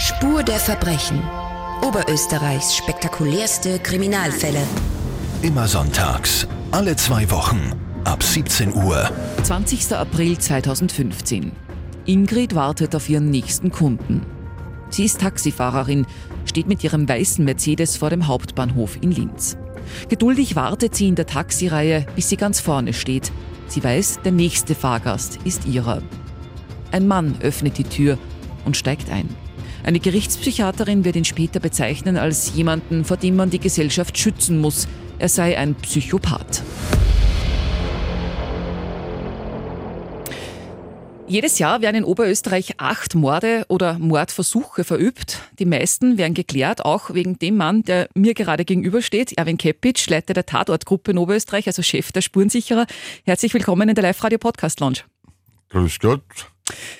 Spur der Verbrechen. Oberösterreichs spektakulärste Kriminalfälle. Immer sonntags, alle zwei Wochen, ab 17 Uhr. 20. April 2015. Ingrid wartet auf ihren nächsten Kunden. Sie ist Taxifahrerin, steht mit ihrem weißen Mercedes vor dem Hauptbahnhof in Linz. Geduldig wartet sie in der Taxireihe, bis sie ganz vorne steht. Sie weiß, der nächste Fahrgast ist ihrer. Ein Mann öffnet die Tür und steigt ein. Eine Gerichtspsychiaterin wird ihn später bezeichnen als jemanden, vor dem man die Gesellschaft schützen muss. Er sei ein Psychopath. Jedes Jahr werden in Oberösterreich acht Morde oder Mordversuche verübt. Die meisten werden geklärt, auch wegen dem Mann, der mir gerade gegenübersteht, Erwin Kepic, Leiter der Tatortgruppe in Oberösterreich, also Chef der Spurensicherer. Herzlich willkommen in der Live-Radio-Podcast-Lounge. Grüß Gott.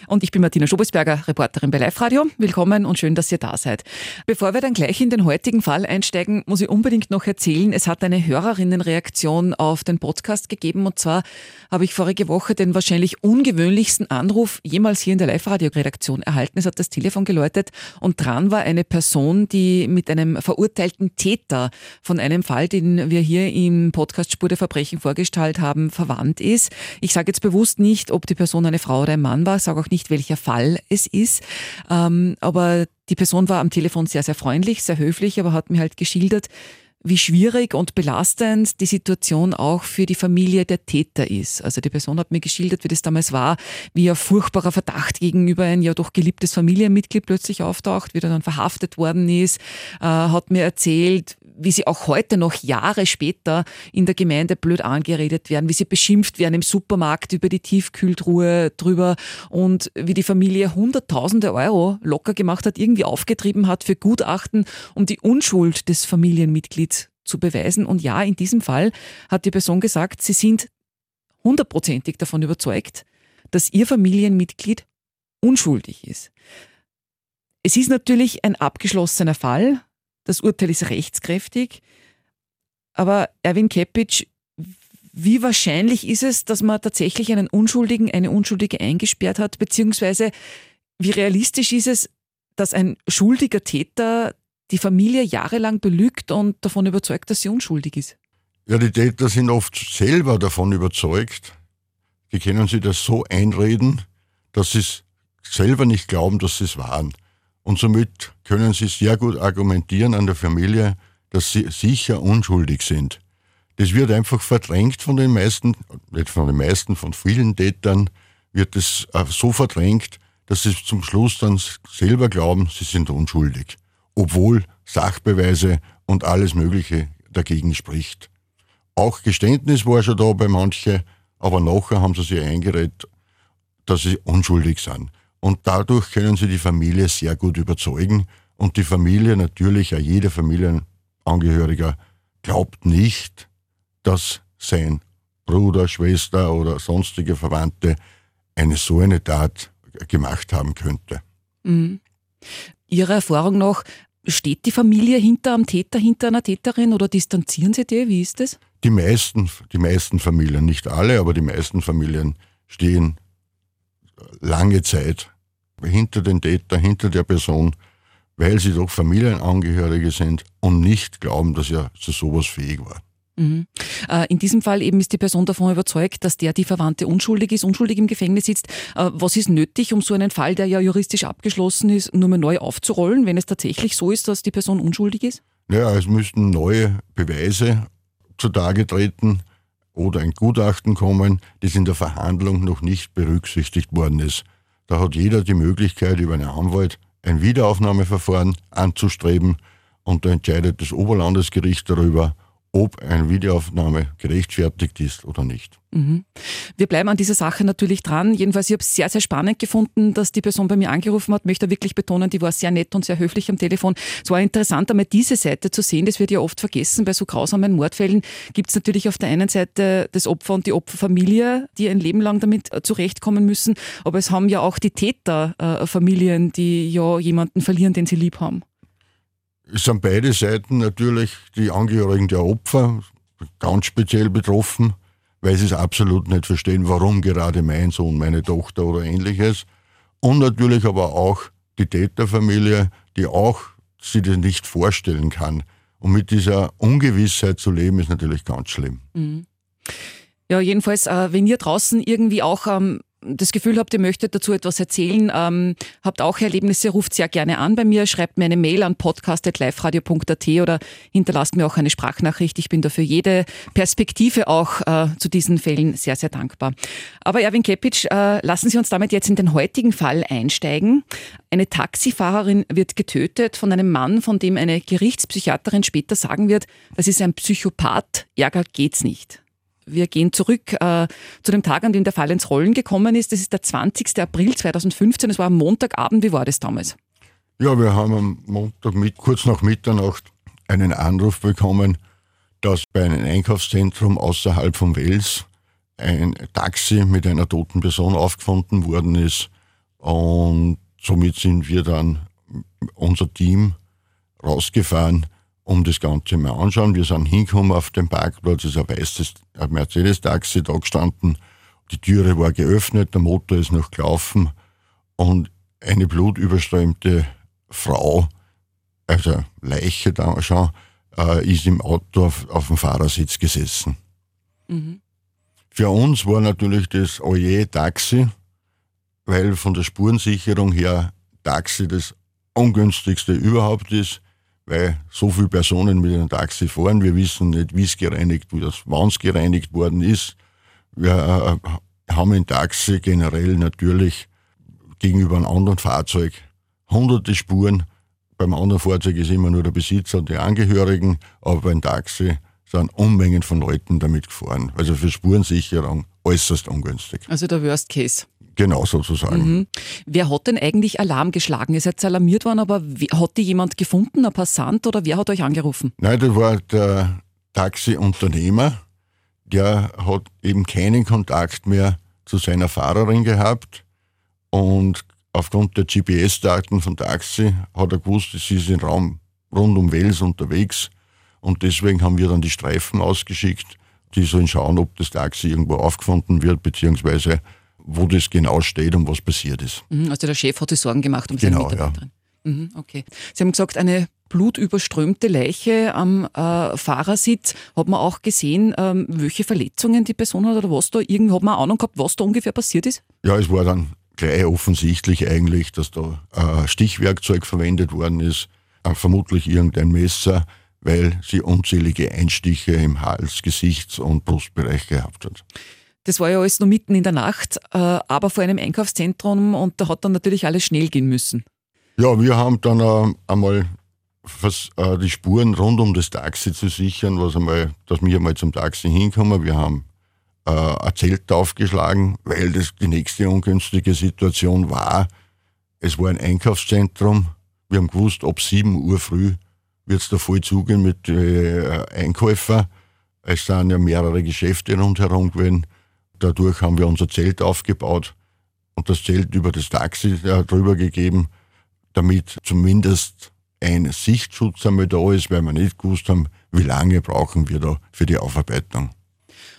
Und ich bin Martina Schobesberger, Reporterin bei Live Radio. Willkommen und schön, dass ihr da seid. Bevor wir dann gleich in den heutigen Fall einsteigen, muss ich unbedingt noch erzählen, es hat eine Hörerinnenreaktion auf den Podcast gegeben. Und zwar habe ich vorige Woche den wahrscheinlich ungewöhnlichsten Anruf jemals hier in der Live-Radio-Redaktion erhalten. Es hat das Telefon geläutet und dran war eine Person, die mit einem verurteilten Täter von einem Fall, den wir hier im Podcast Spur der Verbrechen vorgestellt haben, verwandt ist. Ich sage jetzt bewusst nicht, ob die Person eine Frau oder ein Mann war, sage auch nicht, welcher Fall es ist. Ähm, aber die Person war am Telefon sehr, sehr freundlich, sehr höflich, aber hat mir halt geschildert, wie schwierig und belastend die Situation auch für die Familie der Täter ist. Also die Person hat mir geschildert, wie das damals war, wie ein furchtbarer Verdacht gegenüber ein ja doch geliebtes Familienmitglied plötzlich auftaucht, wie er dann verhaftet worden ist, äh, hat mir erzählt, wie sie auch heute noch Jahre später in der Gemeinde blöd angeredet werden, wie sie beschimpft werden im Supermarkt über die Tiefkühltruhe drüber und wie die Familie Hunderttausende Euro locker gemacht hat, irgendwie aufgetrieben hat für Gutachten, um die Unschuld des Familienmitglieds zu beweisen. Und ja, in diesem Fall hat die Person gesagt, sie sind hundertprozentig davon überzeugt, dass ihr Familienmitglied unschuldig ist. Es ist natürlich ein abgeschlossener Fall, das Urteil ist rechtskräftig. Aber Erwin Kepic, wie wahrscheinlich ist es, dass man tatsächlich einen Unschuldigen, eine Unschuldige eingesperrt hat? Beziehungsweise wie realistisch ist es, dass ein schuldiger Täter die Familie jahrelang belügt und davon überzeugt, dass sie unschuldig ist? Ja, die Täter sind oft selber davon überzeugt. Die können sich das so einreden, dass sie es selber nicht glauben, dass sie es waren. Und somit können sie sehr gut argumentieren an der Familie, dass sie sicher unschuldig sind. Das wird einfach verdrängt von den meisten, nicht von den meisten, von vielen Tätern wird es äh, so verdrängt, dass sie zum Schluss dann selber glauben, sie sind unschuldig. Obwohl Sachbeweise und alles Mögliche dagegen spricht. Auch Geständnis war schon da bei manchen, aber nachher haben sie sich eingeredet, dass sie unschuldig sind. Und dadurch können sie die Familie sehr gut überzeugen. Und die Familie, natürlich, auch jeder Familienangehöriger, glaubt nicht, dass sein Bruder, Schwester oder sonstige Verwandte eine so eine Tat gemacht haben könnte. Mhm. Ihrer Erfahrung nach, steht die Familie hinter einem Täter, hinter einer Täterin oder distanzieren sie die? Wie ist das? Die meisten, die meisten Familien, nicht alle, aber die meisten Familien stehen lange Zeit hinter den Täter, hinter der Person, weil sie doch Familienangehörige sind und nicht glauben, dass er zu sowas fähig war. Mhm. Äh, in diesem Fall eben ist die Person davon überzeugt, dass der die Verwandte unschuldig ist, unschuldig im Gefängnis sitzt. Äh, was ist nötig, um so einen Fall, der ja juristisch abgeschlossen ist, nur mal neu aufzurollen, wenn es tatsächlich so ist, dass die Person unschuldig ist? Ja, es müssten neue Beweise zutage treten oder ein Gutachten kommen, das in der Verhandlung noch nicht berücksichtigt worden ist. Da hat jeder die Möglichkeit, über einen Anwalt ein Wiederaufnahmeverfahren anzustreben und da entscheidet das Oberlandesgericht darüber, ob eine Wiederaufnahme gerechtfertigt ist oder nicht. Mhm. Wir bleiben an dieser Sache natürlich dran. Jedenfalls, ich habe es sehr, sehr spannend gefunden, dass die Person bei mir angerufen hat. Möchte wirklich betonen, die war sehr nett und sehr höflich am Telefon. Es war interessant, einmal diese Seite zu sehen. Das wird ja oft vergessen. Bei so grausamen Mordfällen gibt es natürlich auf der einen Seite das Opfer und die Opferfamilie, die ein Leben lang damit äh, zurechtkommen müssen. Aber es haben ja auch die Täterfamilien, äh, die ja jemanden verlieren, den sie lieb haben. Es sind beide Seiten natürlich die Angehörigen der Opfer ganz speziell betroffen, weil sie es absolut nicht verstehen, warum gerade mein Sohn, meine Tochter oder ähnliches. Und natürlich aber auch die Täterfamilie, die auch sich das nicht vorstellen kann. Und mit dieser Ungewissheit zu leben, ist natürlich ganz schlimm. Mhm. Ja, jedenfalls, äh, wenn ihr draußen irgendwie auch ähm, das Gefühl habt, ihr möchtet dazu etwas erzählen, ähm, habt auch Erlebnisse, ruft sehr gerne an bei mir, schreibt mir eine Mail an podcast.liferadio.at oder hinterlasst mir auch eine Sprachnachricht. Ich bin dafür jede Perspektive auch äh, zu diesen Fällen sehr, sehr dankbar. Aber Erwin Kepic, äh, lassen Sie uns damit jetzt in den heutigen Fall einsteigen. Eine Taxifahrerin wird getötet von einem Mann, von dem eine Gerichtspsychiaterin später sagen wird, das ist ein Psychopath, Ärger geht's nicht. Wir gehen zurück äh, zu dem Tag, an dem der Fall ins Rollen gekommen ist. Das ist der 20. April 2015. Es war am Montagabend. Wie war das damals? Ja, wir haben am Montag mit, kurz nach Mitternacht einen Anruf bekommen, dass bei einem Einkaufszentrum außerhalb von Wels ein Taxi mit einer toten Person aufgefunden worden ist. Und somit sind wir dann, unser Team, rausgefahren um das Ganze mal anschauen. Wir sind hingekommen auf den Parkplatz, ist ein weißes Mercedes-Taxi da gestanden. Die Türe war geöffnet, der Motor ist noch gelaufen und eine blutüberströmte Frau, also Leiche da schon, äh, ist im Auto auf, auf dem Fahrersitz gesessen. Mhm. Für uns war natürlich das Oje Taxi, weil von der Spurensicherung her Taxi das ungünstigste überhaupt ist weil so viele Personen mit einem Taxi fahren. Wir wissen nicht, wie es gereinigt wird, wann es gereinigt worden ist. Wir äh, haben ein Taxi generell natürlich gegenüber einem anderen Fahrzeug hunderte Spuren. Beim anderen Fahrzeug ist immer nur der Besitzer und die Angehörigen, aber beim Taxi sind Unmengen von Leuten damit gefahren. Also für Spurensicherung äußerst ungünstig. Also der Worst Case. Genau, sozusagen. Mhm. Wer hat denn eigentlich Alarm geschlagen? Ihr seid alarmiert worden, aber hat die jemand gefunden, ein Passant oder wer hat euch angerufen? Nein, das war der Taxiunternehmer. Der hat eben keinen Kontakt mehr zu seiner Fahrerin gehabt und aufgrund der GPS-Daten von Taxi hat er gewusst, sie ist im Raum rund um Wels unterwegs und deswegen haben wir dann die Streifen ausgeschickt, die sollen schauen, ob das Taxi irgendwo aufgefunden wird, beziehungsweise wo das genau steht und was passiert ist. Mhm, also der Chef hat sich Sorgen gemacht um seine genau, Mitarbeiterin. Ja. Mhm, okay. Sie haben gesagt, eine blutüberströmte Leiche am äh, Fahrersitz. Hat man auch gesehen, ähm, welche Verletzungen die Person hat oder was da? Irgendwie hat man eine Ahnung gehabt, was da ungefähr passiert ist? Ja, es war dann gleich offensichtlich eigentlich, dass da äh, Stichwerkzeug verwendet worden ist, äh, vermutlich irgendein Messer, weil sie unzählige Einstiche im Hals, Gesichts- und Brustbereich gehabt hat. Das war ja alles nur mitten in der Nacht, äh, aber vor einem Einkaufszentrum und da hat dann natürlich alles schnell gehen müssen. Ja, wir haben dann äh, einmal was, äh, die Spuren rund um das Taxi zu sichern, was einmal, dass wir einmal zum Taxi hinkommen. Wir haben äh, ein Zelt aufgeschlagen, weil das die nächste ungünstige Situation war. Es war ein Einkaufszentrum. Wir haben gewusst, ab 7 Uhr früh wird es da voll zugehen mit äh, Einkäufern. Es sind ja mehrere Geschäfte rundherum gewesen. Dadurch haben wir unser Zelt aufgebaut und das Zelt über das Taxi äh, drüber gegeben, damit zumindest ein Sichtschutz einmal da ist, weil wir nicht gewusst haben, wie lange brauchen wir da für die Aufarbeitung.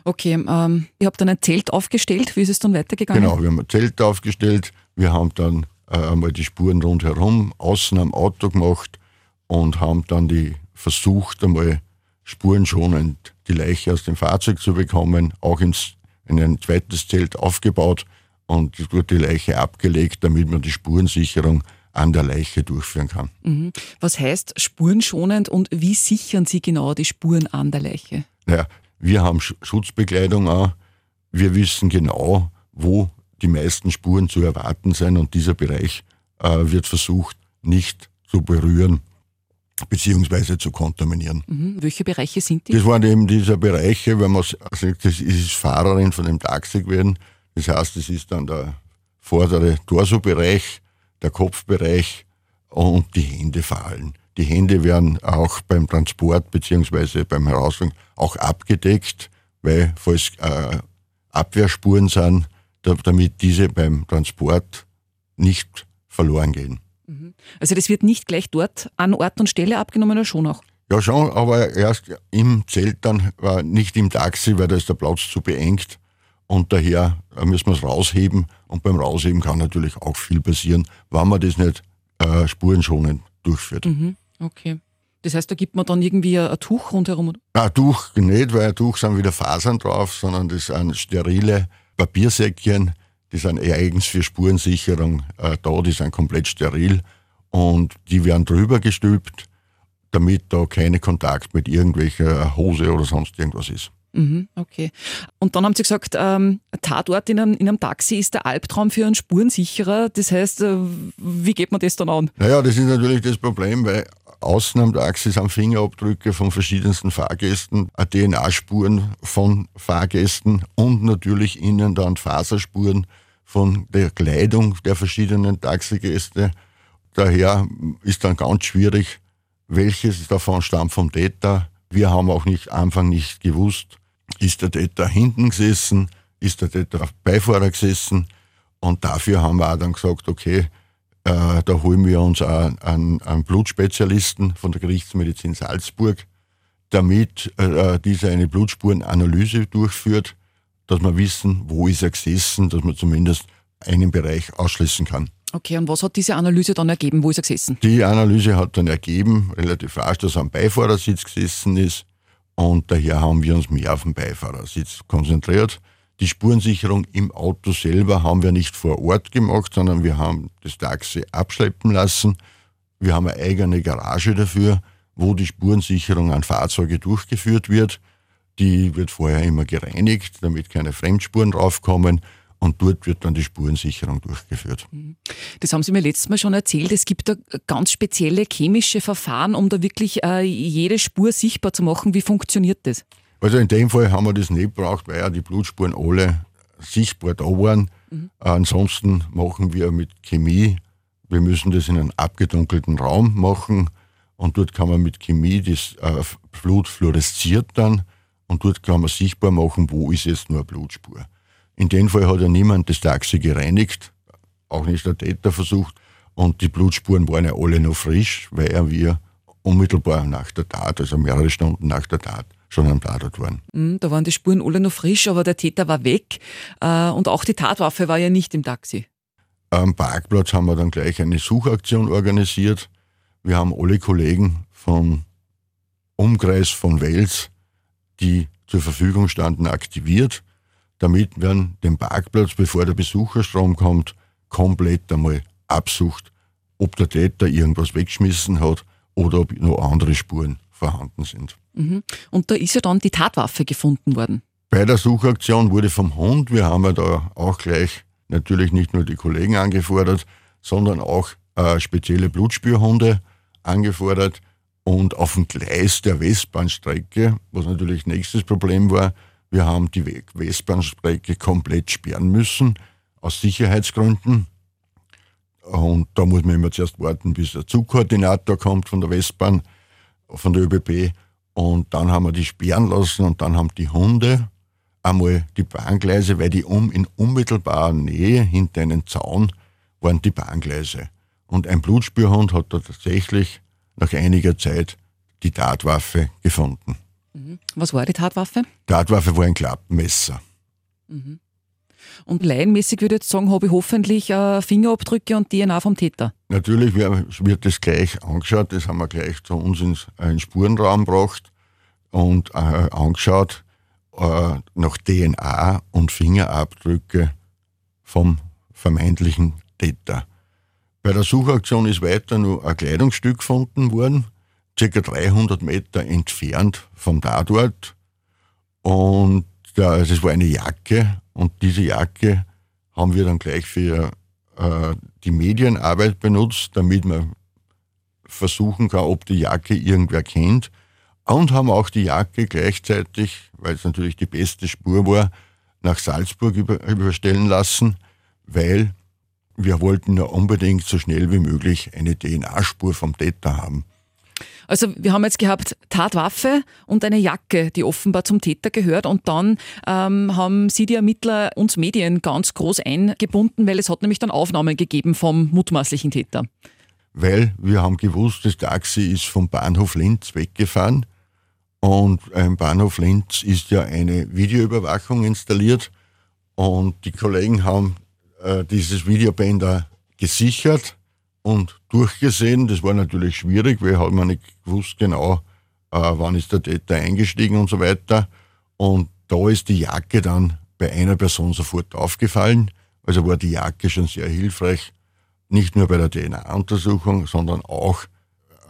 Okay, ähm, ihr habt dann ein Zelt aufgestellt. Wie ist es dann weitergegangen? Genau, wir haben ein Zelt aufgestellt. Wir haben dann äh, einmal die Spuren rundherum außen am Auto gemacht und haben dann die versucht, einmal spurenschonend die Leiche aus dem Fahrzeug zu bekommen, auch ins in ein zweites Zelt aufgebaut und es wurde die Leiche abgelegt, damit man die Spurensicherung an der Leiche durchführen kann. Mhm. Was heißt spurenschonend und wie sichern Sie genau die Spuren an der Leiche? Naja, wir haben Schutzbekleidung an. Wir wissen genau, wo die meisten Spuren zu erwarten sind und dieser Bereich äh, wird versucht, nicht zu berühren beziehungsweise zu kontaminieren. Mhm. Welche Bereiche sind die? Das waren eben diese Bereiche, wenn man sagt, das ist Fahrerin von dem Taxi gewesen. Das heißt, das ist dann der vordere Torso-Bereich, der Kopfbereich und die Hände fallen. Die Hände werden auch beim Transport beziehungsweise beim Herausfinden auch abgedeckt, weil falls äh, Abwehrspuren sind, damit diese beim Transport nicht verloren gehen. Mhm. Also das wird nicht gleich dort an Ort und Stelle abgenommen oder schon auch? Ja, schon, aber erst im Zelt dann, nicht im Taxi, weil da ist der Platz zu beengt. Und daher müssen wir es rausheben. Und beim Rausheben kann natürlich auch viel passieren, wenn man das nicht äh, spurenschonend durchführt. Mhm. Okay. Das heißt, da gibt man dann irgendwie ein Tuch rundherum? Ein Tuch nicht, weil ein Tuch sind wieder Fasern drauf, sondern das sind sterile Papiersäckchen, die sind eigens für Spurensicherung äh, da, die sind komplett steril und die werden drüber gestülpt, damit da kein Kontakt mit irgendwelcher Hose oder sonst irgendwas ist. Mhm, okay. Und dann haben Sie gesagt, ähm, Tatort in einem, in einem Taxi ist der Albtraum für einen Spurensicherer. Das heißt, äh, wie geht man das dann an? Naja, das ist natürlich das Problem, weil außen am Taxi sind Fingerabdrücke von verschiedensten Fahrgästen, DNA-Spuren von Fahrgästen und natürlich innen dann Faserspuren von der Kleidung der verschiedenen Taxigäste. Daher ist dann ganz schwierig, welches davon stammt vom Täter. Wir haben auch nicht Anfang nicht gewusst, ist der Täter hinten gesessen, ist der Täter auf Beifahrer gesessen. Und dafür haben wir auch dann gesagt, okay, äh, da holen wir uns einen, einen, Blutspezialisten von der Gerichtsmedizin Salzburg, damit äh, dieser eine Blutspurenanalyse durchführt, dass wir wissen, wo ist er gesessen, dass man zumindest einen Bereich ausschließen kann. Okay, und was hat diese Analyse dann ergeben? Wo ist er gesessen? Die Analyse hat dann ergeben, relativ rasch, dass er am Beifahrersitz gesessen ist und daher haben wir uns mehr auf den Beifahrersitz konzentriert. Die Spurensicherung im Auto selber haben wir nicht vor Ort gemacht, sondern wir haben das Taxi abschleppen lassen. Wir haben eine eigene Garage dafür, wo die Spurensicherung an Fahrzeuge durchgeführt wird. Die wird vorher immer gereinigt, damit keine Fremdspuren draufkommen. Und dort wird dann die Spurensicherung durchgeführt. Das haben Sie mir letztes Mal schon erzählt. Es gibt da ganz spezielle chemische Verfahren, um da wirklich äh, jede Spur sichtbar zu machen. Wie funktioniert das? Also in dem Fall haben wir das nicht gebraucht, weil ja die Blutspuren alle sichtbar da waren. Mhm. ansonsten machen wir mit Chemie, wir müssen das in einem abgedunkelten Raum machen und dort kann man mit Chemie das äh, Blut fluoresziert dann und dort kann man sichtbar machen, wo ist jetzt nur eine Blutspur. In dem Fall hat ja niemand das Taxi gereinigt, auch nicht der Täter versucht und die Blutspuren waren ja alle noch frisch, weil wir unmittelbar nach der Tat, also mehrere Stunden nach der Tat, schon am Tatort waren. Mhm, da waren die Spuren alle noch frisch, aber der Täter war weg äh, und auch die Tatwaffe war ja nicht im Taxi. Am Parkplatz haben wir dann gleich eine Suchaktion organisiert. Wir haben alle Kollegen vom Umkreis von Wels, die zur Verfügung standen, aktiviert, damit man den Parkplatz, bevor der Besucherstrom kommt, komplett einmal absucht, ob der Täter irgendwas weggeschmissen hat oder ob noch andere Spuren vorhanden sind. Mhm. Und da ist ja dann die Tatwaffe gefunden worden. Bei der Suchaktion wurde vom Hund, wir haben ja da auch gleich natürlich nicht nur die Kollegen angefordert, sondern auch äh, spezielle Blutspürhunde angefordert. Und auf dem Gleis der Westbahnstrecke, was natürlich nächstes Problem war, wir haben die Westbahnstrecke komplett sperren müssen, aus Sicherheitsgründen. Und da muss man immer zuerst warten, bis der Zugkoordinator kommt von der Westbahn, von der ÖBB. Und dann haben wir die sperren lassen und dann haben die Hunde einmal die Bahngleise, weil die um, in unmittelbarer Nähe hinter einem Zaun waren die Bahngleise. Und ein Blutspürhund hat da tatsächlich nach einiger Zeit die Tatwaffe gefunden. Mhm. Was war die Tatwaffe? Tatwaffe war ein Klappmesser. Mhm. Und laienmäßig würde ich jetzt sagen, habe ich hoffentlich äh, Fingerabdrücke und DNA vom Täter. Natürlich wird das gleich angeschaut, das haben wir gleich zu uns ins, äh, in den Spurenraum gebracht und äh, angeschaut äh, nach DNA und Fingerabdrücke vom vermeintlichen Täter. Bei der Suchaktion ist weiter nur ein Kleidungsstück gefunden worden, circa 300 Meter entfernt vom Tatort. Und also es war eine Jacke und diese Jacke haben wir dann gleich für äh, die Medienarbeit benutzt, damit man versuchen kann, ob die Jacke irgendwer kennt. Und haben auch die Jacke gleichzeitig, weil es natürlich die beste Spur war, nach Salzburg über, überstellen lassen, weil wir wollten ja unbedingt so schnell wie möglich eine DNA-Spur vom Täter haben. Also wir haben jetzt gehabt Tatwaffe und eine Jacke, die offenbar zum Täter gehört. Und dann ähm, haben Sie die Ermittler uns Medien ganz groß eingebunden, weil es hat nämlich dann Aufnahmen gegeben vom mutmaßlichen Täter. Weil wir haben gewusst, das Taxi ist vom Bahnhof Linz weggefahren. Und im Bahnhof Linz ist ja eine Videoüberwachung installiert. Und die Kollegen haben äh, dieses Videobänder gesichert und durchgesehen. Das war natürlich schwierig, weil hat man nicht gewusst genau, äh, wann ist der Täter eingestiegen und so weiter. Und da ist die Jacke dann bei einer Person sofort aufgefallen. Also war die Jacke schon sehr hilfreich, nicht nur bei der DNA-Untersuchung, sondern auch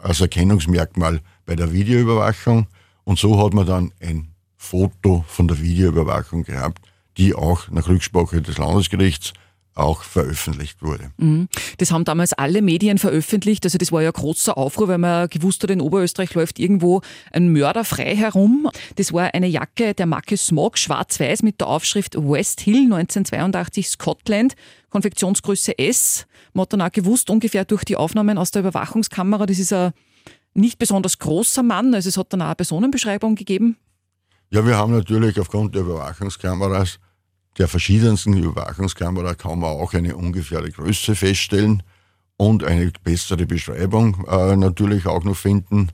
als Erkennungsmerkmal bei der Videoüberwachung. Und so hat man dann ein Foto von der Videoüberwachung gehabt, die auch nach Rücksprache des Landesgerichts auch veröffentlicht wurde. Mhm. Das haben damals alle Medien veröffentlicht. Also das war ja großer Aufruhr, weil man gewusst hat, in Oberösterreich läuft irgendwo ein Mörder frei herum. Das war eine Jacke der Marke Smog, schwarz-weiß mit der Aufschrift West Hill 1982 Scotland, Konfektionsgröße S. Man hat dann auch gewusst, ungefähr durch die Aufnahmen aus der Überwachungskamera, das ist ein nicht besonders großer Mann, also es hat dann auch eine Personenbeschreibung gegeben. Ja, wir haben natürlich aufgrund der Überwachungskameras der verschiedensten Überwachungskamera kann man auch eine ungefähre Größe feststellen und eine bessere Beschreibung äh, natürlich auch noch finden.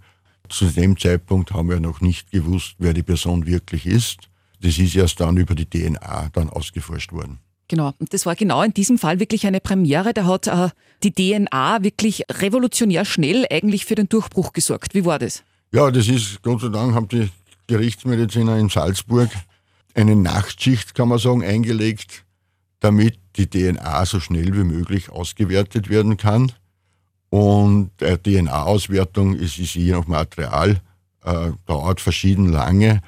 Zu dem Zeitpunkt haben wir noch nicht gewusst, wer die Person wirklich ist. Das ist erst dann über die DNA dann ausgeforscht worden. Genau, und das war genau in diesem Fall wirklich eine Premiere. Da hat äh, die DNA wirklich revolutionär schnell eigentlich für den Durchbruch gesorgt. Wie war das? Ja, das ist, Gott sei Dank haben die Gerichtsmediziner in Salzburg eine Nachtschicht, kann man sagen, eingelegt, damit die DNA so schnell wie möglich ausgewertet werden kann. Und äh, DNA-Auswertung ist, ist je nach Material, äh, dauert verschieden lange.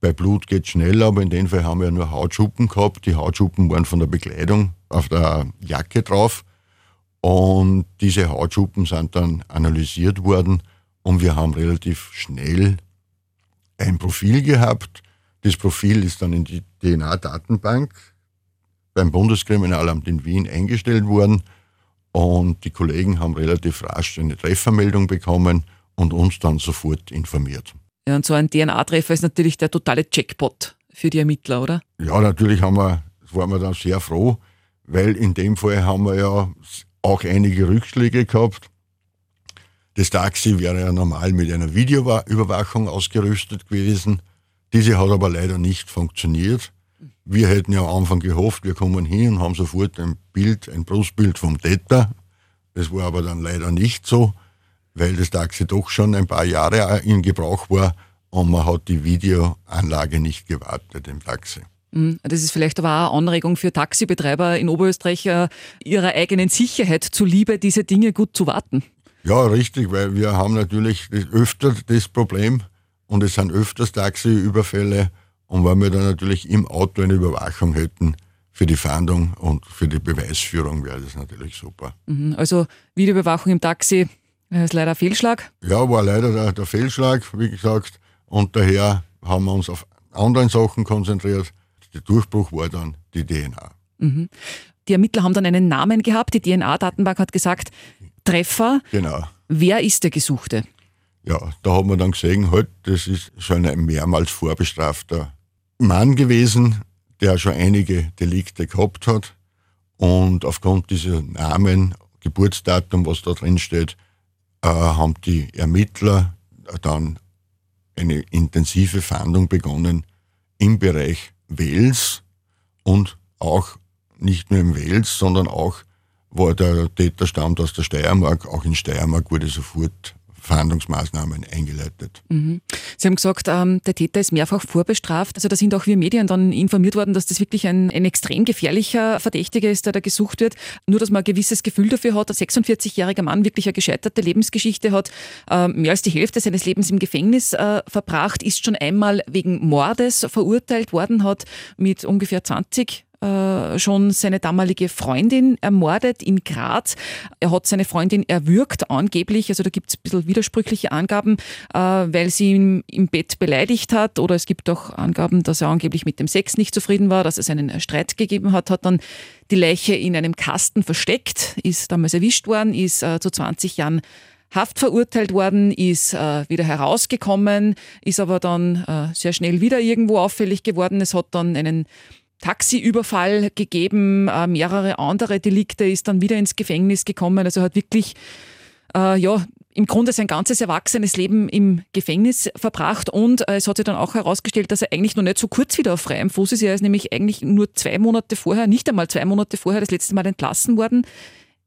Bei Blut geht es schneller, aber in dem Fall haben wir nur Hautschuppen gehabt. Die Hautschuppen waren von der Bekleidung auf der Jacke drauf. Und diese Hautschuppen sind dann analysiert worden und wir haben relativ schnell ein Profil gehabt, das Profil ist dann in die DNA-Datenbank beim Bundeskriminalamt in Wien eingestellt worden und die Kollegen haben relativ rasch eine Treffermeldung bekommen und uns dann sofort informiert. Ja, und so ein DNA-Treffer ist natürlich der totale Jackpot für die Ermittler, oder? Ja, natürlich haben wir, waren wir dann sehr froh, weil in dem Fall haben wir ja auch einige Rückschläge gehabt. Das Taxi wäre ja normal mit einer Videoüberwachung ausgerüstet gewesen. Diese hat aber leider nicht funktioniert. Wir hätten ja am Anfang gehofft, wir kommen hin und haben sofort ein Bild, ein Brustbild vom Täter. Das war aber dann leider nicht so, weil das Taxi doch schon ein paar Jahre in Gebrauch war und man hat die Videoanlage nicht gewartet im Taxi. Mhm. Das ist vielleicht aber auch eine Anregung für Taxibetreiber in Oberösterreich, äh, ihrer eigenen Sicherheit zuliebe, diese Dinge gut zu warten. Ja, richtig, weil wir haben natürlich öfter das Problem, und es sind öfters Taxiüberfälle. Und wenn wir dann natürlich im Auto eine Überwachung hätten für die Fahndung und für die Beweisführung, wäre das natürlich super. Mhm, also Videoüberwachung im Taxi ist leider ein Fehlschlag? Ja, war leider der, der Fehlschlag, wie gesagt. Und daher haben wir uns auf andere Sachen konzentriert. Der Durchbruch war dann die DNA. Mhm. Die Ermittler haben dann einen Namen gehabt. Die DNA-Datenbank hat gesagt, Treffer. Genau. Wer ist der Gesuchte? Ja, da hat man dann gesehen, halt, das ist schon ein mehrmals vorbestrafter Mann gewesen, der schon einige Delikte gehabt hat. Und aufgrund dieser Namen, Geburtsdatum, was da drin steht, äh, haben die Ermittler dann eine intensive Fahndung begonnen im Bereich Wales und auch nicht nur im Wales, sondern auch, wo der Täter stammt aus der Steiermark, auch in Steiermark wurde sofort Fahndungsmaßnahmen eingeleitet. Mhm. Sie haben gesagt, ähm, der Täter ist mehrfach vorbestraft. Also da sind auch wir Medien dann informiert worden, dass das wirklich ein, ein extrem gefährlicher Verdächtiger ist, der da gesucht wird. Nur, dass man ein gewisses Gefühl dafür hat, ein 46-jähriger Mann wirklich eine gescheiterte Lebensgeschichte hat, äh, mehr als die Hälfte seines Lebens im Gefängnis äh, verbracht, ist schon einmal wegen Mordes verurteilt worden, hat mit ungefähr 20 äh, schon seine damalige Freundin ermordet in Graz. Er hat seine Freundin erwürgt, angeblich, also da gibt es ein bisschen widersprüchliche Angaben, äh, weil sie ihn im Bett beleidigt hat oder es gibt auch Angaben, dass er angeblich mit dem Sex nicht zufrieden war, dass es einen Streit gegeben hat, hat dann die Leiche in einem Kasten versteckt, ist damals erwischt worden, ist äh, zu 20 Jahren Haft verurteilt worden, ist äh, wieder herausgekommen, ist aber dann äh, sehr schnell wieder irgendwo auffällig geworden. Es hat dann einen Taxiüberfall gegeben, äh, mehrere andere Delikte, ist dann wieder ins Gefängnis gekommen. Also hat wirklich, äh, ja, im Grunde sein ganzes erwachsenes Leben im Gefängnis verbracht und äh, es hat sich dann auch herausgestellt, dass er eigentlich noch nicht so kurz wieder auf freiem Fuß ist. Er ist nämlich eigentlich nur zwei Monate vorher, nicht einmal zwei Monate vorher, das letzte Mal entlassen worden.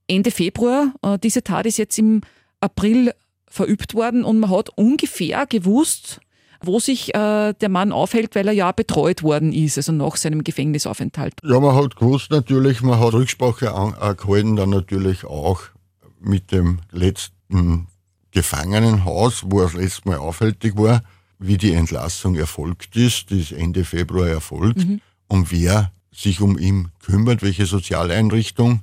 Ende Februar. Äh, diese Tat ist jetzt im April verübt worden und man hat ungefähr gewusst, wo sich äh, der Mann aufhält, weil er ja betreut worden ist, also nach seinem Gefängnisaufenthalt. Ja, man hat gewusst natürlich, man hat Rücksprache gehalten, dann natürlich auch mit dem letzten Gefangenenhaus, wo er das letzte Mal aufhältig war, wie die Entlassung erfolgt ist, die ist Ende Februar erfolgt, mhm. und wer sich um ihn kümmert, welche Sozialeinrichtung.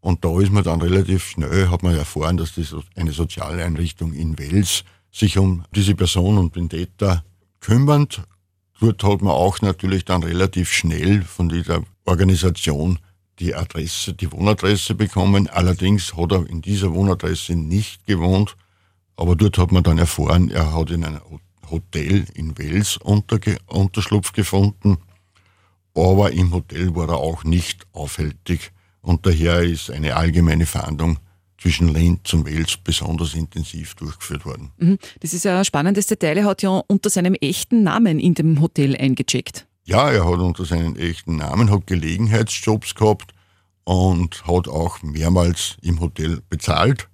Und da ist man dann relativ schnell, hat man erfahren, dass das eine Sozialeinrichtung in Wels sich um diese Person und den Täter kümmert. Dort hat man auch natürlich dann relativ schnell von dieser Organisation die Adresse, die Wohnadresse bekommen. Allerdings hat er in dieser Wohnadresse nicht gewohnt, aber dort hat man dann erfahren, er hat in einem Hotel in Wels Unterge Unterschlupf gefunden, aber im Hotel war er auch nicht aufhältig und daher ist eine allgemeine Fahndung zwischen Linz und Wels besonders intensiv durchgeführt worden. Mhm. Das ist ja ein spannendes Detail. Er hat ja unter seinem echten Namen in dem Hotel eingecheckt. Ja, er hat unter seinem echten Namen, hat Gelegenheitsjobs gehabt und hat auch mehrmals im Hotel bezahlt.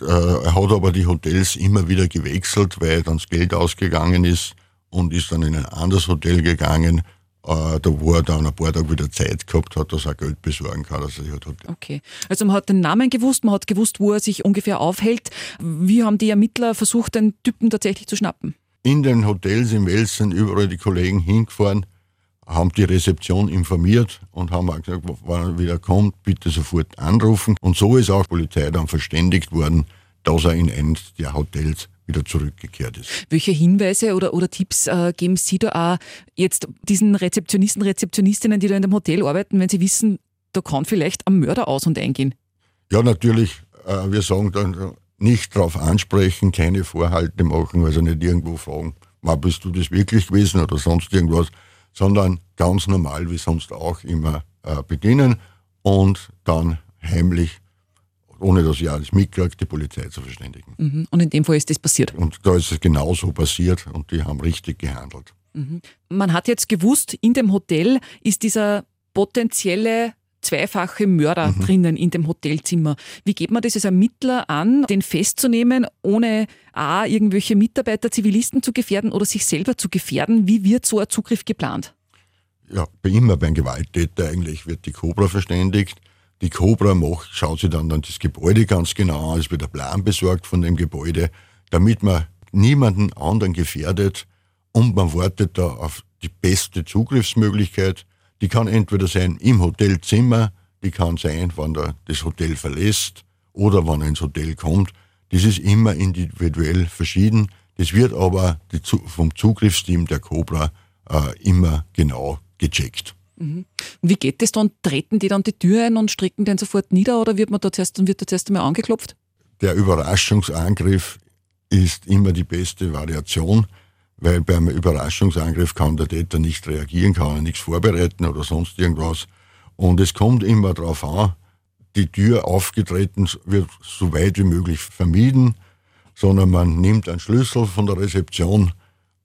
Äh, er hat aber die Hotels immer wieder gewechselt, weil dann das Geld ausgegangen ist und ist dann in ein anderes Hotel gegangen äh, da wo er dann ein paar Tage wieder Zeit gehabt hat, dass er Geld besorgen kann. Also, halt okay, also man hat den Namen gewusst, man hat gewusst, wo er sich ungefähr aufhält. Wie haben die Ermittler versucht, den Typen tatsächlich zu schnappen? In den Hotels im Wels sind überall die Kollegen hingefahren, haben die Rezeption informiert und haben auch gesagt, wann er wieder kommt, bitte sofort anrufen. Und so ist auch die Polizei dann verständigt worden, dass er in eines der Hotels wieder zurückgekehrt ist. Welche Hinweise oder, oder Tipps äh, geben Sie da auch jetzt diesen Rezeptionisten, Rezeptionistinnen, die da in dem Hotel arbeiten, wenn sie wissen, da kann vielleicht ein Mörder aus- und eingehen? Ja, natürlich. Äh, wir sagen dann nicht darauf ansprechen, keine Vorhalte machen, also nicht irgendwo fragen, mal bist du das wirklich gewesen oder sonst irgendwas, sondern ganz normal wie sonst auch immer äh, beginnen und dann heimlich ohne dass ich alles mitkriege, die Polizei zu verständigen. Mhm. Und in dem Fall ist das passiert? Und da ist es genauso passiert und die haben richtig gehandelt. Mhm. Man hat jetzt gewusst, in dem Hotel ist dieser potenzielle zweifache Mörder mhm. drinnen in dem Hotelzimmer. Wie geht man das als Ermittler an, den festzunehmen, ohne A, irgendwelche Mitarbeiter, Zivilisten zu gefährden oder sich selber zu gefährden? Wie wird so ein Zugriff geplant? Ja, bei immer beim Gewalttäter eigentlich wird die Cobra verständigt die Cobra macht, schaut sich dann, dann das Gebäude ganz genau an, es wird ein Plan besorgt von dem Gebäude, damit man niemanden anderen gefährdet und man wartet da auf die beste Zugriffsmöglichkeit. Die kann entweder sein im Hotelzimmer, die kann sein, wenn er das Hotel verlässt oder wenn er ins Hotel kommt. Das ist immer individuell verschieden. Das wird aber vom Zugriffsteam der Cobra äh, immer genau gecheckt. Mhm. Wie geht das dann? Treten die dann die Tür ein und stricken den sofort nieder oder wird man da zuerst, wird da zuerst einmal angeklopft? Der Überraschungsangriff ist immer die beste Variation, weil beim Überraschungsangriff kann der Täter nicht reagieren, kann er nichts vorbereiten oder sonst irgendwas. Und es kommt immer darauf an, die Tür aufgetreten wird so weit wie möglich vermieden, sondern man nimmt einen Schlüssel von der Rezeption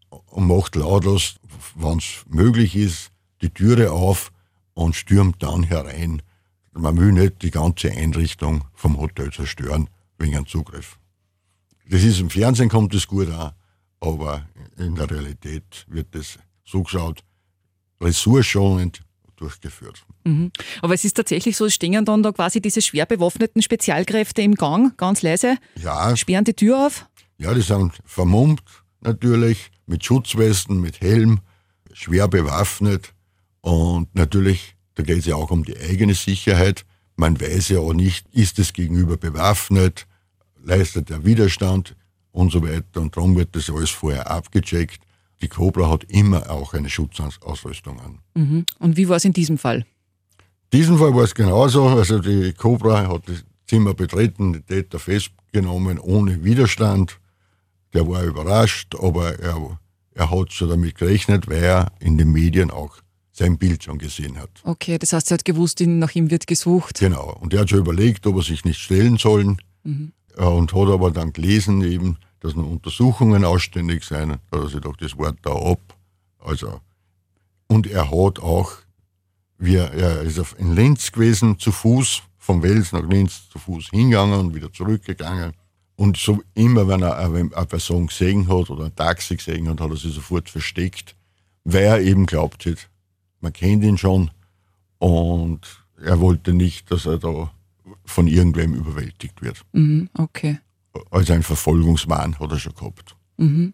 und macht lautlos, wann es möglich ist, die Türe auf und stürmt dann herein. Man will nicht die ganze Einrichtung vom Hotel zerstören wegen einem Zugriff. Das ist im Fernsehen kommt das gut an, aber in der Realität wird das so geschaut, ressourcenschonend durchgeführt. Mhm. Aber es ist tatsächlich so, es stehen dann da quasi diese schwer bewaffneten Spezialkräfte im Gang, ganz leise, ja. sperren die Tür auf. Ja, die sind vermummt natürlich, mit Schutzwesten, mit Helm, schwer bewaffnet und natürlich, da geht es ja auch um die eigene Sicherheit. Man weiß ja auch nicht, ist es Gegenüber bewaffnet, leistet er Widerstand und so weiter. Und darum wird das alles vorher abgecheckt. Die Cobra hat immer auch eine Schutzausrüstung an. Mhm. Und wie war es in diesem Fall? In diesem Fall war es genauso. Also die Cobra hat das Zimmer betreten, die Täter festgenommen ohne Widerstand. Der war überrascht, aber er, er hat schon damit gerechnet, weil er in den Medien auch sein Bild schon gesehen hat. Okay, das heißt, er hat gewusst, nach ihm wird gesucht. Genau. Und er hat schon überlegt, ob er sich nicht stellen sollen. Mhm. Und hat aber dann gelesen, eben, dass noch Untersuchungen ausständig seien. Da hat er sich doch das Wort da ab. Also, und er hat auch, wir, er ist in Linz gewesen, zu Fuß von Wels nach Linz zu Fuß hingegangen und wieder zurückgegangen. Und so immer, wenn er eine Person gesehen hat oder ein Taxi gesehen hat, hat er sich sofort versteckt, weil er eben glaubt hat, man kennt ihn schon und er wollte nicht, dass er da von irgendwem überwältigt wird. Mhm, okay. Also ein Verfolgungswahn hat er schon gehabt. Mhm.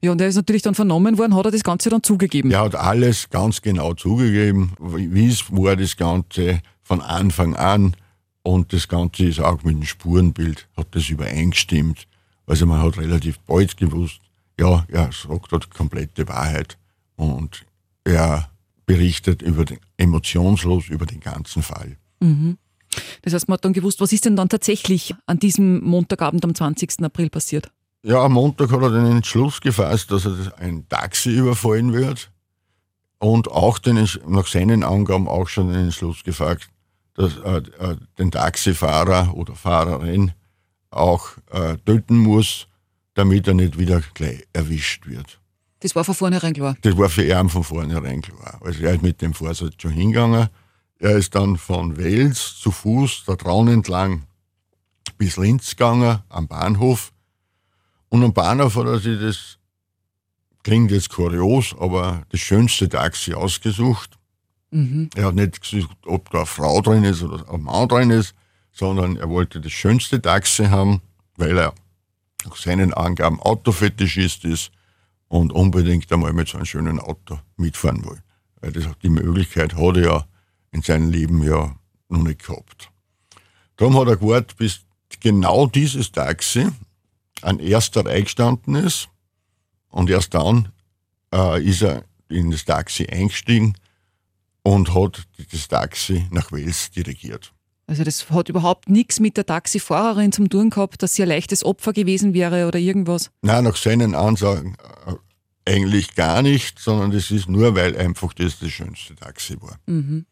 Ja, und er ist natürlich dann vernommen worden, hat er das Ganze dann zugegeben? Er hat alles ganz genau zugegeben, wie es war das Ganze von Anfang an. Und das Ganze ist auch mit dem Spurenbild, hat das übereingestimmt. Also man hat relativ bald gewusst, ja, er sagt dort komplette Wahrheit. Und er berichtet über den, emotionslos über den ganzen Fall. Mhm. Das heißt, man hat dann gewusst, was ist denn dann tatsächlich an diesem Montagabend am 20. April passiert? Ja, am Montag hat er den Entschluss gefasst, dass er ein Taxi überfallen wird und auch den, nach seinen Angaben auch schon den Entschluss gefasst, dass äh, äh, den Taxifahrer oder Fahrerin auch äh, töten muss, damit er nicht wieder gleich erwischt wird. Das war von vornherein klar? Das war für ihn von vornherein klar. Also er ist mit dem Vorsatz schon hingegangen. Er ist dann von Wels zu Fuß der Traun entlang bis Linz gegangen, am Bahnhof und am Bahnhof hat er sich das, klingt jetzt kurios, aber das schönste Taxi ausgesucht. Mhm. Er hat nicht gesucht, ob da eine Frau drin ist oder ein Mann drin ist, sondern er wollte das schönste Taxi haben, weil er nach seinen Angaben Autofetischist ist und unbedingt einmal mit so einem schönen Auto mitfahren will. Weil das, die Möglichkeit hat er ja in seinem Leben ja noch nicht gehabt. Darum hat er gewartet, bis genau dieses Taxi an erster Reihe gestanden ist und erst dann äh, ist er in das Taxi eingestiegen und hat das Taxi nach Wels dirigiert. Also das hat überhaupt nichts mit der Taxifahrerin zum tun gehabt, dass sie ein leichtes Opfer gewesen wäre oder irgendwas? Nein, nach seinen Ansagen äh, eigentlich gar nicht, sondern das ist nur, weil einfach das das schönste Taxi war. Mhm.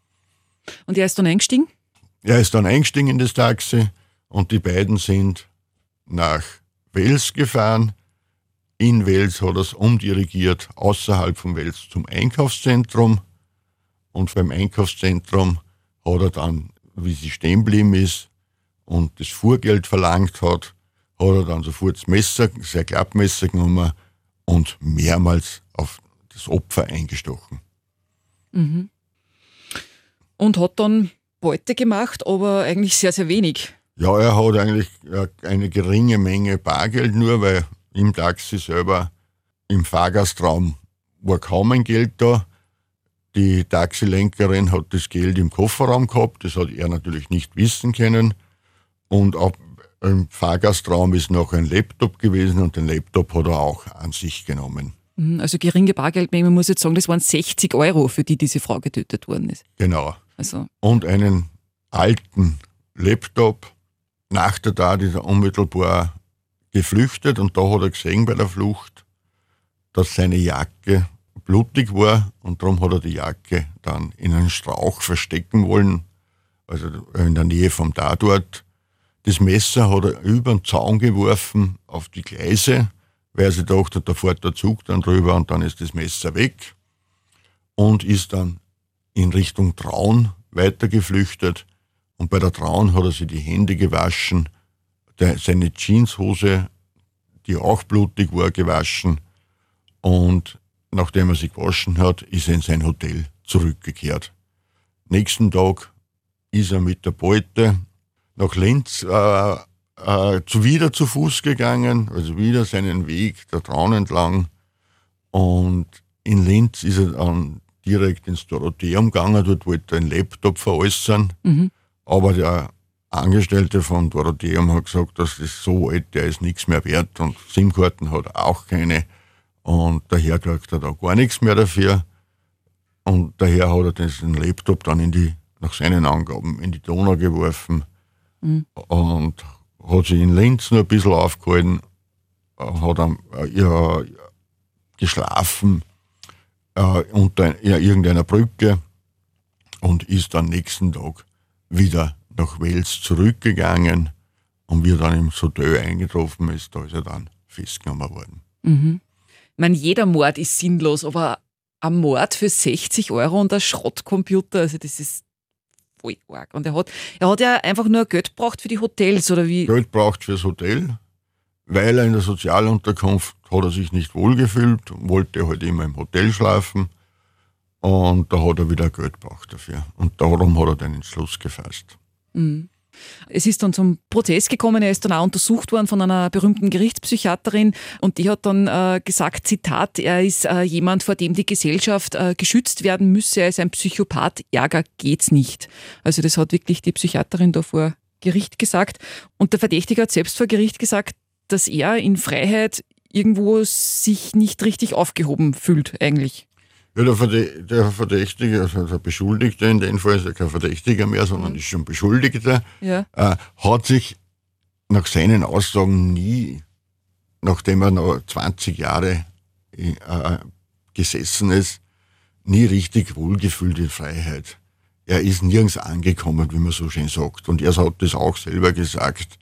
Und er ist dann eingestiegen? Er ist dann eingestiegen in das Taxi und die beiden sind nach Wels gefahren. In Wels hat er es umdirigiert, außerhalb von Wels zum Einkaufszentrum. Und beim Einkaufszentrum hat er dann, wie sie stehen geblieben ist und das Fuhrgeld verlangt hat, hat er dann sofort das Messer, sein Klappmesser genommen und mehrmals auf das Opfer eingestochen. Mhm. Und hat dann Beute gemacht, aber eigentlich sehr, sehr wenig. Ja, er hat eigentlich eine geringe Menge Bargeld nur, weil im Taxi selber im Fahrgastraum war kaum ein Geld da. Die Taxilenkerin hat das Geld im Kofferraum gehabt, das hat er natürlich nicht wissen können. Und ab, im Fahrgastraum ist noch ein Laptop gewesen und den Laptop hat er auch an sich genommen. Mhm, also geringe Bargeldmenge, man muss jetzt sagen, das waren 60 Euro, für die diese Frau getötet worden ist. Genau. Also. Und einen alten Laptop nach der Tat ist er unmittelbar geflüchtet und da hat er gesehen bei der Flucht, dass seine Jacke blutig war und darum hat er die Jacke dann in einen Strauch verstecken wollen, also in der Nähe vom Tatort. Das Messer hat er über den Zaun geworfen auf die Gleise, weil sich dachte, da fährt der Zug dann drüber und dann ist das Messer weg und ist dann in Richtung Traun weiter geflüchtet und bei der Trauung hat er sich die Hände gewaschen, seine Jeanshose, die auch blutig war, gewaschen. Und nachdem er sich gewaschen hat, ist er in sein Hotel zurückgekehrt. Nächsten Tag ist er mit der Beute nach Linz äh, äh, zu wieder zu Fuß gegangen, also wieder seinen Weg der Traun entlang. Und in Linz ist er dann direkt ins Dorotheum gegangen, dort wollte er einen Laptop veräußern. Mhm. Aber der Angestellte von Dorotheum hat gesagt, das ist so alt, der ist nichts mehr wert und SIM-Karten hat auch keine und daher kriegt er da gar nichts mehr dafür. Und daher hat er den Laptop dann in die, nach seinen Angaben in die Donau geworfen mhm. und hat sich in Linz nur ein bisschen aufgehalten, hat dann, äh, ja, geschlafen äh, unter ja, irgendeiner Brücke und ist am nächsten Tag wieder nach Wales zurückgegangen und wie er dann im Sauteur eingetroffen ist, da ist er dann festgenommen worden. Mhm. Ich meine, jeder Mord ist sinnlos, aber ein Mord für 60 Euro und ein Schrottcomputer, also das ist voll arg. Und er hat, er hat ja einfach nur Geld braucht für die Hotels, oder wie? Geld braucht fürs Hotel, weil er in der Sozialunterkunft hat er sich nicht wohlgefühlt, wollte halt immer im Hotel schlafen und da hat er wieder Geld braucht dafür. Und darum hat er den Entschluss gefasst. Mhm. Es ist dann zum Prozess gekommen, er ist dann auch untersucht worden von einer berühmten Gerichtspsychiaterin. Und die hat dann äh, gesagt, Zitat, er ist äh, jemand, vor dem die Gesellschaft äh, geschützt werden müsse, er ist ein Psychopath, Ärger geht's nicht. Also das hat wirklich die Psychiaterin da vor Gericht gesagt. Und der Verdächtige hat selbst vor Gericht gesagt, dass er in Freiheit irgendwo sich nicht richtig aufgehoben fühlt eigentlich. Ja, der, Verdächtige, also der Beschuldigte in dem Fall, ist ja kein Verdächtiger mehr, sondern mhm. ist schon Beschuldigter, ja. äh, hat sich nach seinen Aussagen nie, nachdem er noch 20 Jahre äh, gesessen ist, nie richtig wohlgefühlt in Freiheit. Er ist nirgends angekommen, wie man so schön sagt. Und er hat das auch selber gesagt.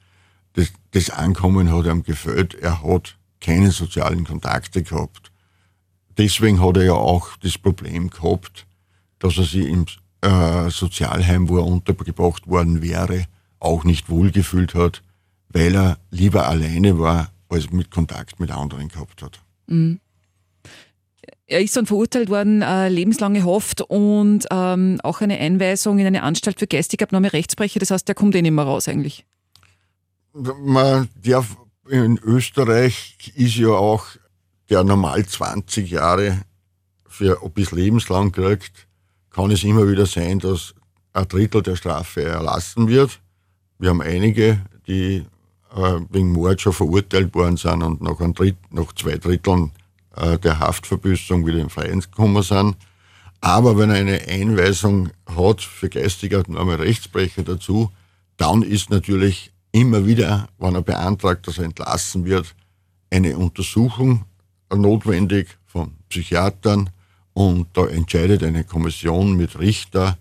Das, das Ankommen hat ihm gefällt. Er hat keine sozialen Kontakte gehabt deswegen hat er ja auch das Problem gehabt, dass er sich im äh, Sozialheim, wo er untergebracht worden wäre, auch nicht wohlgefühlt hat, weil er lieber alleine war, als mit Kontakt mit anderen gehabt hat. Mhm. Er ist dann verurteilt worden, äh, lebenslange Haft und ähm, auch eine Einweisung in eine Anstalt für geistige Abnahme Rechtsbrecher. Das heißt, der kommt eh nicht mehr raus eigentlich. Man darf, in Österreich ist ja auch der normal 20 Jahre für bis lebenslang kriegt, kann es immer wieder sein, dass ein Drittel der Strafe erlassen wird. Wir haben einige, die äh, wegen Mord schon verurteilt worden sind und nach, Dritt, nach zwei Dritteln äh, der Haftverbüßung wieder in Freien gekommen sind. Aber wenn er eine Einweisung hat für geistige Abnahme Rechtsbrecher dazu, dann ist natürlich immer wieder, wenn er beantragt, dass er entlassen wird, eine Untersuchung notwendig von Psychiatern und da entscheidet eine Kommission mit Richter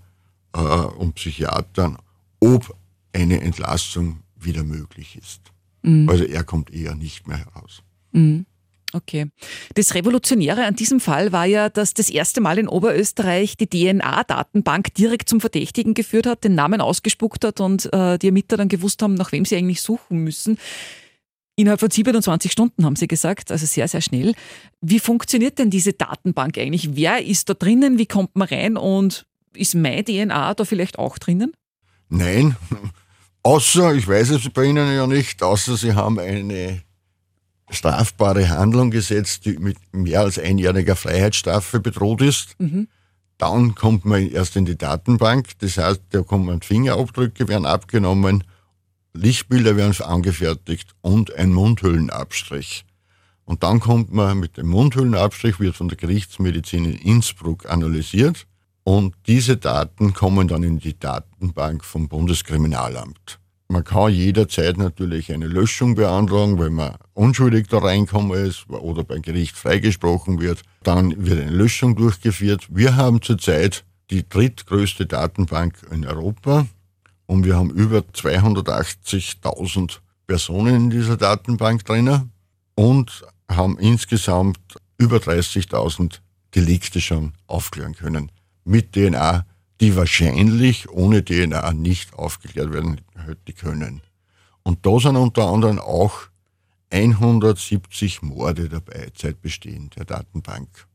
äh, und Psychiatern, ob eine Entlassung wieder möglich ist. Mhm. Also er kommt eher nicht mehr heraus. Mhm. Okay. Das Revolutionäre an diesem Fall war ja, dass das erste Mal in Oberösterreich die DNA-Datenbank direkt zum Verdächtigen geführt hat, den Namen ausgespuckt hat und äh, die Ermittler dann gewusst haben, nach wem sie eigentlich suchen müssen. Innerhalb von 27 Stunden haben Sie gesagt, also sehr, sehr schnell. Wie funktioniert denn diese Datenbank eigentlich? Wer ist da drinnen? Wie kommt man rein? Und ist mein DNA da vielleicht auch drinnen? Nein, außer, ich weiß es bei Ihnen ja nicht, außer Sie haben eine strafbare Handlung gesetzt, die mit mehr als einjähriger Freiheitsstrafe bedroht ist. Mhm. Dann kommt man erst in die Datenbank, das heißt, da kommen Fingerabdrücke, werden abgenommen Lichtbilder werden angefertigt und ein Mundhöhlenabstrich. Und dann kommt man mit dem Mundhöhlenabstrich, wird von der Gerichtsmedizin in Innsbruck analysiert und diese Daten kommen dann in die Datenbank vom Bundeskriminalamt. Man kann jederzeit natürlich eine Löschung beantragen, wenn man unschuldig da reinkommen ist oder beim Gericht freigesprochen wird. Dann wird eine Löschung durchgeführt. Wir haben zurzeit die drittgrößte Datenbank in Europa und wir haben über 280.000 Personen in dieser Datenbank drinnen und haben insgesamt über 30.000 Delikte schon aufklären können mit DNA, die wahrscheinlich ohne DNA nicht aufgeklärt werden hätte können. Und da sind unter anderem auch 170 Morde dabei, seit Bestehen der Datenbank.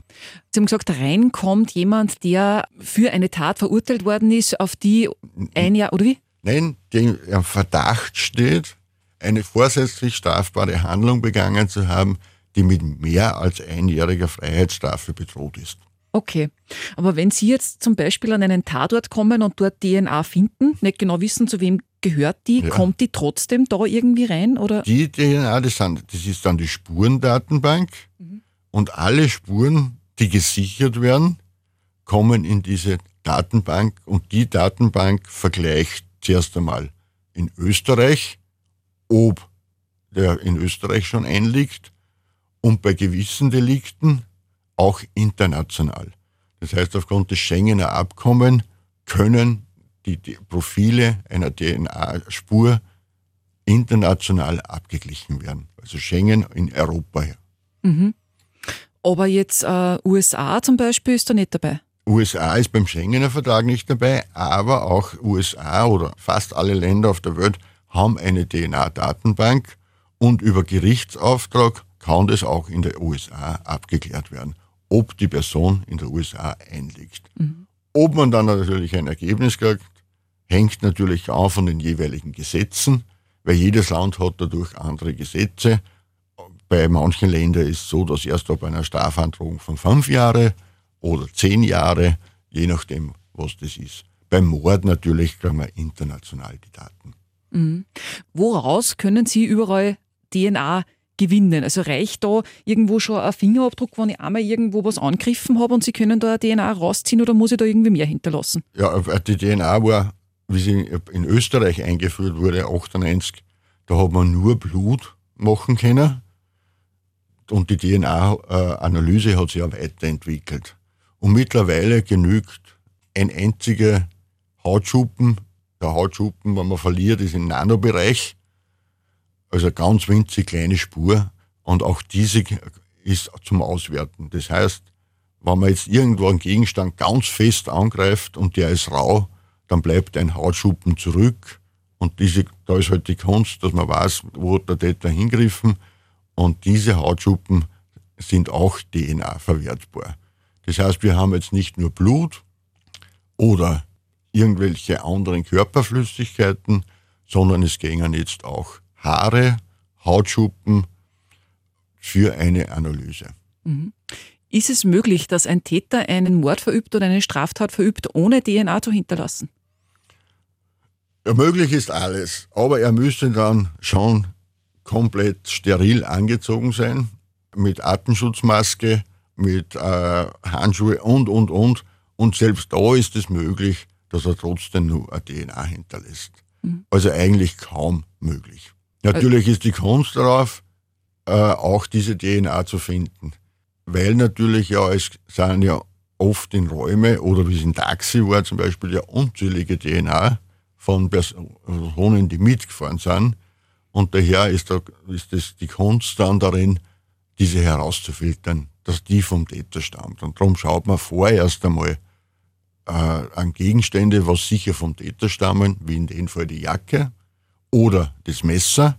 Sie haben gesagt, reinkommt jemand, der für eine Tat verurteilt worden ist, auf die ein Jahr, oder wie? Nein, der im Verdacht steht, eine vorsätzlich strafbare Handlung begangen zu haben, die mit mehr als einjähriger Freiheitsstrafe bedroht ist. Okay, aber wenn Sie jetzt zum Beispiel an einen Tatort kommen und dort DNA finden, nicht genau wissen, zu wem gehört die, ja. kommt die trotzdem da irgendwie rein? Oder? Die DNA, das, sind, das ist dann die Spurendatenbank mhm. und alle Spuren, die gesichert werden, kommen in diese Datenbank und die Datenbank vergleicht zuerst einmal in Österreich, ob der in Österreich schon einliegt und bei gewissen Delikten auch international. Das heißt, aufgrund des Schengener Abkommens können die, die Profile einer DNA-Spur international abgeglichen werden. Also Schengen in Europa. Mhm. Aber jetzt äh, USA zum Beispiel ist da nicht dabei? USA ist beim Schengener Vertrag nicht dabei, aber auch USA oder fast alle Länder auf der Welt haben eine DNA-Datenbank und über Gerichtsauftrag kann das auch in den USA abgeklärt werden, ob die Person in den USA einliegt. Mhm. Ob man dann natürlich ein Ergebnis kriegt, hängt natürlich auch von den jeweiligen Gesetzen, weil jedes Land hat dadurch andere Gesetze. Bei manchen Ländern ist es so, dass erst ab einer Strafandrohung von fünf Jahren oder zehn Jahre, je nachdem, was das ist. Beim Mord natürlich kriegen wir international die Daten. Mhm. Woraus können Sie überall DNA gewinnen? Also reicht da irgendwo schon ein Fingerabdruck, wenn ich einmal irgendwo was angegriffen habe und Sie können da eine DNA rausziehen oder muss ich da irgendwie mehr hinterlassen? Ja, die DNA war, wie sie in Österreich eingeführt wurde, 98, da hat man nur Blut machen können und die DNA-Analyse hat sich ja weiterentwickelt. Und mittlerweile genügt ein einziger Hautschuppen. Der Hautschuppen, wenn man verliert, ist im Nanobereich. Also eine ganz winzig kleine Spur. Und auch diese ist zum Auswerten. Das heißt, wenn man jetzt irgendwo einen Gegenstand ganz fest angreift und der ist rau, dann bleibt ein Hautschuppen zurück. Und diese, da ist halt die Kunst, dass man weiß, wo der Täter hingriffen. Und diese Hautschuppen sind auch DNA verwertbar. Das heißt, wir haben jetzt nicht nur Blut oder irgendwelche anderen Körperflüssigkeiten, sondern es gingen jetzt auch Haare, Hautschuppen für eine Analyse. Mhm. Ist es möglich, dass ein Täter einen Mord verübt oder eine Straftat verübt, ohne DNA zu hinterlassen? Ja, möglich ist alles, aber er müsste dann schon komplett steril angezogen sein, mit Atemschutzmaske, mit äh, Handschuhe und, und, und. Und selbst da ist es möglich, dass er trotzdem nur eine DNA hinterlässt. Mhm. Also eigentlich kaum möglich. Natürlich ist die Kunst darauf, äh, auch diese DNA zu finden. Weil natürlich ja, es sind ja oft in Räume oder wie es in Taxi war zum Beispiel ja unzählige DNA von Personen, die mitgefahren sind. Und daher ist, da, ist das die Kunst dann darin, diese herauszufiltern dass die vom Täter stammt. Und darum schaut man vorerst einmal äh, an Gegenstände, was sicher vom Täter stammen, wie in dem Fall die Jacke oder das Messer.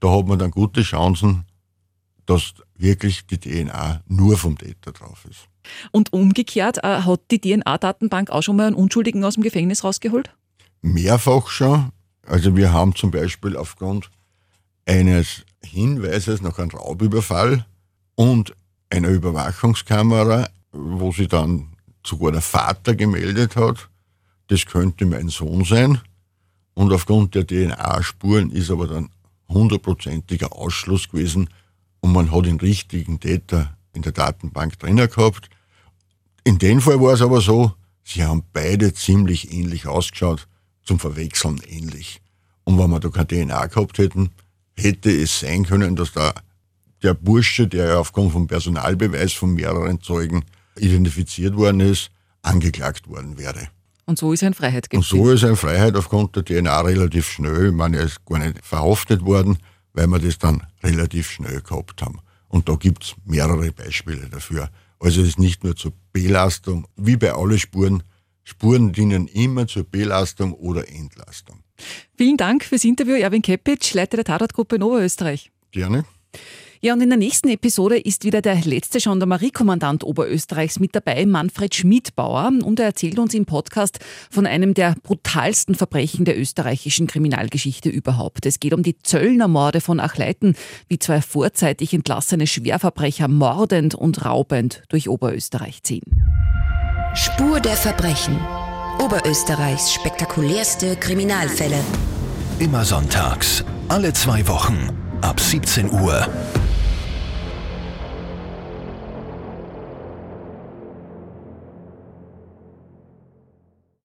Da hat man dann gute Chancen, dass wirklich die DNA nur vom Täter drauf ist. Und umgekehrt, äh, hat die DNA-Datenbank auch schon mal einen Unschuldigen aus dem Gefängnis rausgeholt? Mehrfach schon. Also wir haben zum Beispiel aufgrund eines Hinweises nach einem Raubüberfall und einer Überwachungskamera, wo sie dann sogar der Vater gemeldet hat, das könnte mein Sohn sein. Und aufgrund der DNA-Spuren ist aber dann hundertprozentiger Ausschluss gewesen und man hat den richtigen Täter in der Datenbank drinnen gehabt. In dem Fall war es aber so, sie haben beide ziemlich ähnlich ausgeschaut, zum Verwechseln ähnlich. Und wenn wir da keine DNA gehabt hätten, hätte es sein können, dass da der Bursche, der ja aufgrund vom Personalbeweis von mehreren Zeugen identifiziert worden ist, angeklagt worden wäre. Und so ist er in Freiheit geblieben. Und so ist er in Freiheit aufgrund der DNA relativ schnell. Ich meine, er ist gar nicht verhaftet worden, weil wir das dann relativ schnell gehabt haben. Und da gibt es mehrere Beispiele dafür. Also es ist nicht nur zur Belastung, wie bei allen Spuren, Spuren dienen immer zur Belastung oder Entlastung. Vielen Dank fürs Interview, Erwin Kepic, Leiter der Tatortgruppe in Oberösterreich. Gerne. Ja, und in der nächsten Episode ist wieder der letzte Gendarmeriekommandant Oberösterreichs mit dabei, Manfred Schmidbauer. Und er erzählt uns im Podcast von einem der brutalsten Verbrechen der österreichischen Kriminalgeschichte überhaupt. Es geht um die Zöllnermorde von Achleiten, wie zwei vorzeitig entlassene Schwerverbrecher mordend und raubend durch Oberösterreich ziehen. Spur der Verbrechen. Oberösterreichs spektakulärste Kriminalfälle. Immer sonntags, alle zwei Wochen, ab 17 Uhr